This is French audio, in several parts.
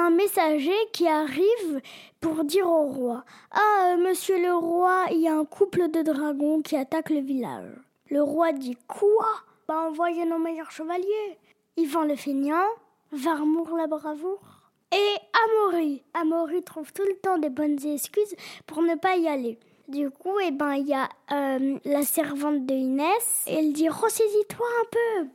un messager qui arrive pour dire au roi Ah, euh, monsieur le roi, il y a un couple de dragons qui attaque le village. Le roi dit Quoi? Bah, envoyez nos meilleurs chevaliers. Yvan le feignant, Varmour la bravoure et Amaury. Amaury trouve tout le temps des bonnes excuses pour ne pas y aller. Du coup, eh ben, il y a euh, la servante de Inès. Elle dit Ressaisis-toi un peu.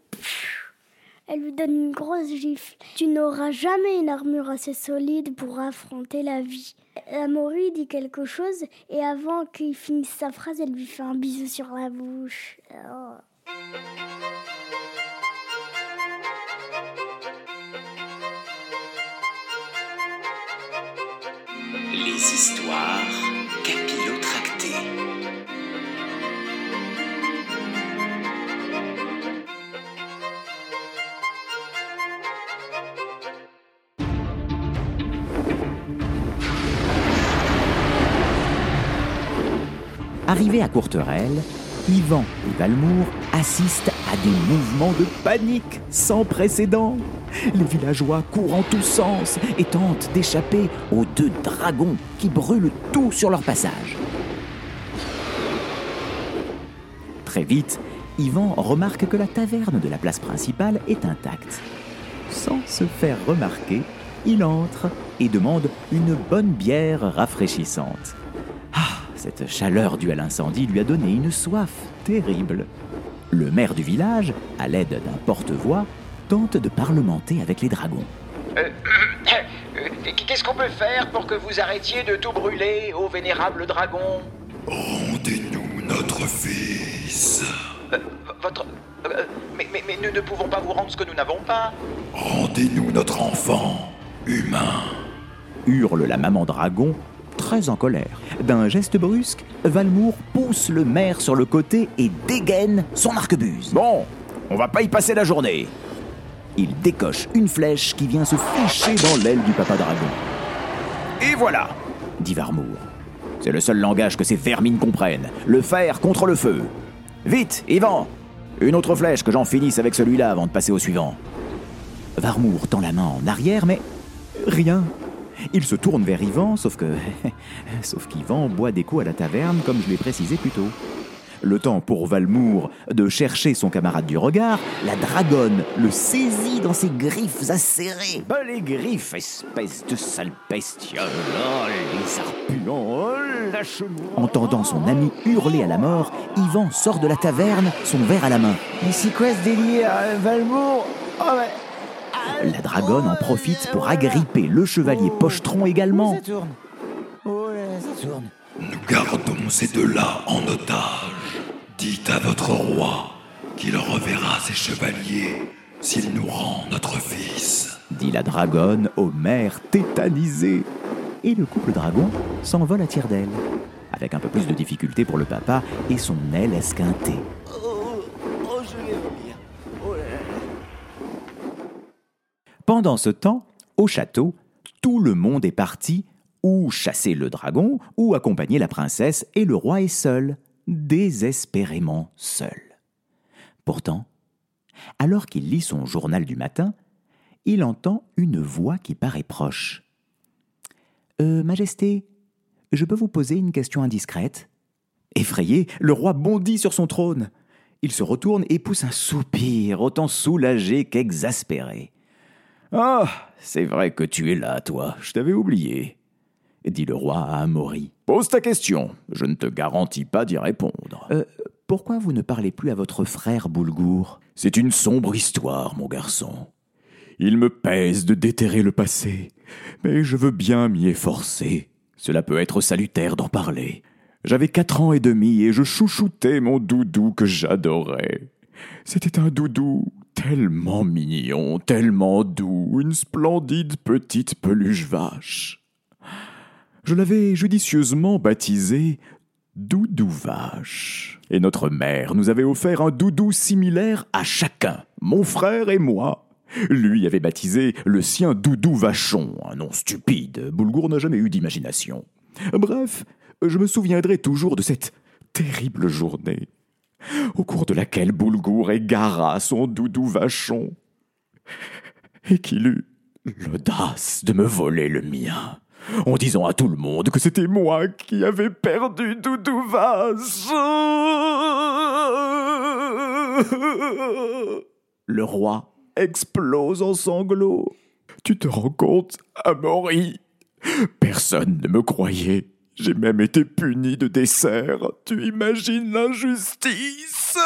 Elle lui donne une grosse gifle. Tu n'auras jamais une armure assez solide pour affronter la vie. Amaury dit quelque chose et avant qu'il finisse sa phrase, elle lui fait un bisou sur la bouche. Les histoires Arrivé à Courterelle, Yvan et Valmour assistent à des mouvements de panique sans précédent. Les villageois courent en tous sens et tentent d'échapper aux deux dragons qui brûlent tout sur leur passage. Très vite, Yvan remarque que la taverne de la place principale est intacte. Sans se faire remarquer, il entre et demande une bonne bière rafraîchissante. Cette chaleur due à l'incendie lui a donné une soif terrible. Le maire du village, à l'aide d'un porte-voix, tente de parlementer avec les dragons. Euh, Qu'est-ce qu'on peut faire pour que vous arrêtiez de tout brûler, ô vénérable dragon? Rendez-nous notre fils. Euh, Votre... euh, mais, mais, mais nous ne pouvons pas vous rendre ce que nous n'avons pas. Rendez-nous notre enfant, humain. hurle la maman dragon, très en colère. D'un geste brusque, Valmour pousse le maire sur le côté et dégaine son arquebuse. Bon, on va pas y passer la journée. Il décoche une flèche qui vient se ficher dans l'aile du papa dragon, Et voilà. dit Varmour. C'est le seul langage que ces vermines comprennent. Le fer contre le feu. Vite, Yvan Une autre flèche que j'en finisse avec celui-là avant de passer au suivant. Varmour tend la main en arrière, mais rien. Il se tourne vers Yvan, sauf que. sauf qu'Yvan boit des coups à la taverne, comme je l'ai précisé plus tôt. Le temps pour Valmour de chercher son camarade du regard, la dragonne le saisit dans ses griffes acérées. Bah les griffes, espèce de sale bestiole. Oh, les arpuants. Oh, lâche-moi. Entendant son ami hurler à la mort, Yvan sort de la taverne, son verre à la main. Mais c'est quoi ce délire, Valmour? Oh, mais... La dragonne en profite pour agripper le chevalier Pochetron également. tourne. Oh là, ça tourne. Nous gardons ces deux-là en otage. Dites à votre roi qu'il reverra ses chevaliers s'il nous rend notre fils. dit la dragonne au maire tétanisé. Et le couple dragon s'envole à tire d'aile, avec un peu plus de difficulté pour le papa et son aile esquintée. Pendant ce temps, au château, tout le monde est parti ou chasser le dragon ou accompagner la princesse et le roi est seul, désespérément seul. Pourtant, alors qu'il lit son journal du matin, il entend une voix qui paraît proche. Euh, Majesté, je peux vous poser une question indiscrète Effrayé, le roi bondit sur son trône. Il se retourne et pousse un soupir, autant soulagé qu'exaspéré. Ah, c'est vrai que tu es là, toi. Je t'avais oublié. dit le roi à Amaury. Pose ta question. Je ne te garantis pas d'y répondre. Euh, pourquoi vous ne parlez plus à votre frère Boulgour? C'est une sombre histoire, mon garçon. Il me pèse de déterrer le passé, mais je veux bien m'y efforcer. Cela peut être salutaire d'en parler. J'avais quatre ans et demi et je chouchoutais mon doudou que j'adorais. C'était un doudou tellement mignon, tellement doux, une splendide petite peluche vache. Je l'avais judicieusement baptisé Doudou Vache. Et notre mère nous avait offert un doudou similaire à chacun, mon frère et moi. Lui avait baptisé le sien Doudou Vachon, un nom stupide. Boulgour n'a jamais eu d'imagination. Bref, je me souviendrai toujours de cette terrible journée, au cours de laquelle Boulgour égara son Doudou Vachon, et qu'il eut L'audace de me voler le mien, en disant à tout le monde que c'était moi qui avais perdu Doudou Vache. Le roi explose en sanglots. Tu te rends compte, Amaury? Personne ne me croyait. J'ai même été puni de dessert. Tu imagines l'injustice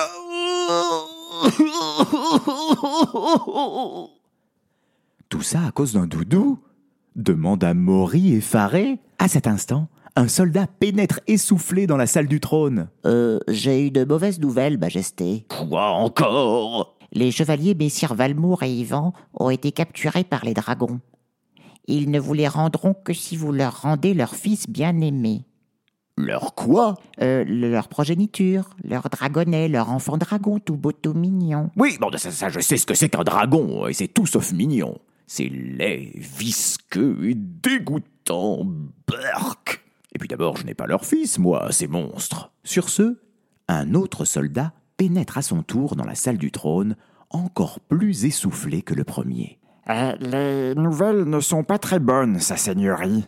Tout ça à cause d'un doudou? Demanda Maury effaré. À cet instant, un soldat pénètre essoufflé dans la salle du trône. Euh, j'ai eu de mauvaises nouvelles, Majesté. Quoi encore? Les chevaliers Messire Valmour et Yvan ont été capturés par les dragons. Ils ne vous les rendront que si vous leur rendez leur fils bien-aimé. Leur quoi? Euh, leur progéniture, leur dragonnet, leur enfant dragon tout beau, tout mignon. Oui, bon, ça, ça, je sais ce que c'est qu'un dragon, et c'est tout sauf mignon. C'est laid, visqueux et dégoûtant. Berk. Et puis d'abord, je n'ai pas leur fils, moi, ces monstres. Sur ce, un autre soldat pénètre à son tour dans la salle du trône, encore plus essoufflé que le premier. Euh, les nouvelles ne sont pas très bonnes, Sa Seigneurie.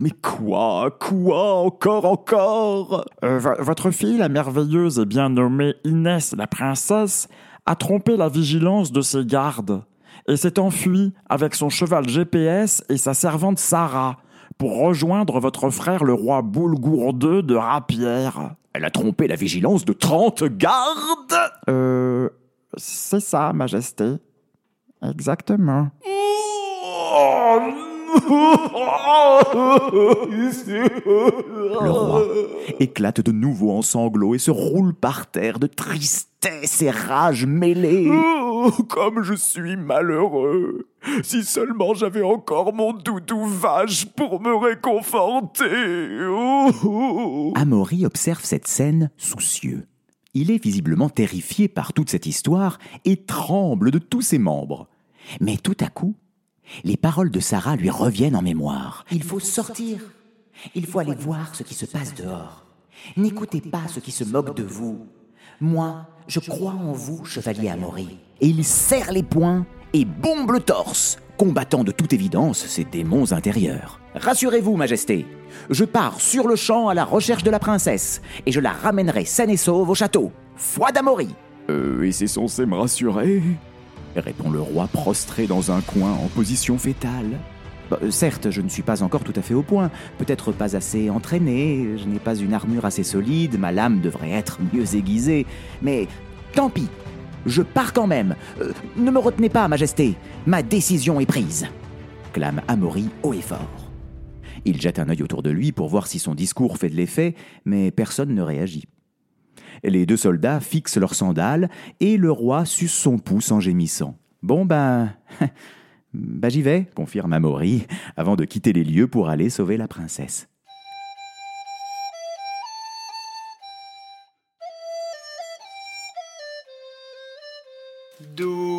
Mais quoi Quoi Encore encore? Euh, vo- votre fille, la merveilleuse et bien nommée Inès la princesse, a trompé la vigilance de ses gardes et s'est enfuie avec son cheval GPS et sa servante Sarah pour rejoindre votre frère le roi Boulgour II de Rapière. Elle a trompé la vigilance de 30 gardes? Euh, c'est ça, Majesté. Exactement. Le roi éclate de nouveau en sanglots et se roule par terre de tristesse et rage mêlée. Oh, comme je suis malheureux Si seulement j'avais encore mon doudou vache pour me réconforter Oh, oh. Amaury observe cette scène soucieux. Il est visiblement terrifié par toute cette histoire et tremble de tous ses membres. Mais tout à coup, les paroles de Sarah lui reviennent en mémoire. Il faut sortir. Il faut aller voir ce qui se passe dehors. N'écoutez pas ceux qui se moquent de vous. Moi, je crois en vous, chevalier Amaury. Et il serre les poings et bombe le torse, combattant de toute évidence ses démons intérieurs. Rassurez-vous, Majesté, je pars sur le champ à la recherche de la princesse, et je la ramènerai saine et sauve au château. Foi d'Amaury. Euh, et c'est censé me rassurer? Répond le roi prostré dans un coin en position fétale. Bah, certes, je ne suis pas encore tout à fait au point, peut-être pas assez entraîné, je n'ai pas une armure assez solide, ma lame devrait être mieux aiguisée, mais tant pis, je pars quand même. Euh, ne me retenez pas, Majesté, ma décision est prise, clame Amaury haut et fort. Il jette un œil autour de lui pour voir si son discours fait de l'effet, mais personne ne réagit. Les deux soldats fixent leurs sandales et le roi suce son pouce en gémissant. Bon ben. bah j'y vais, confirme Amaury, avant de quitter les lieux pour aller sauver la princesse.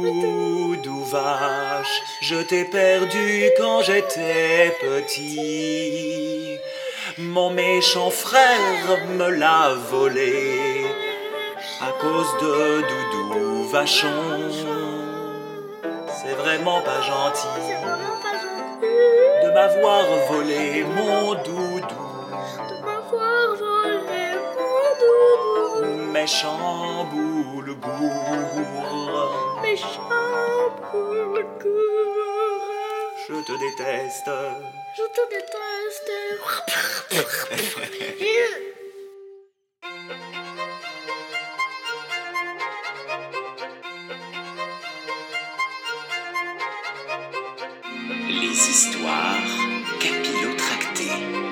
Doudou vache, je t'ai perdu quand j'étais petit. Mon méchant frère me l'a volé à cause de Doudou vachon. C'est vraiment pas gentil de m'avoir volé mon doudou. Méchant Je te déteste. Je te déteste. Les histoires capillotractées.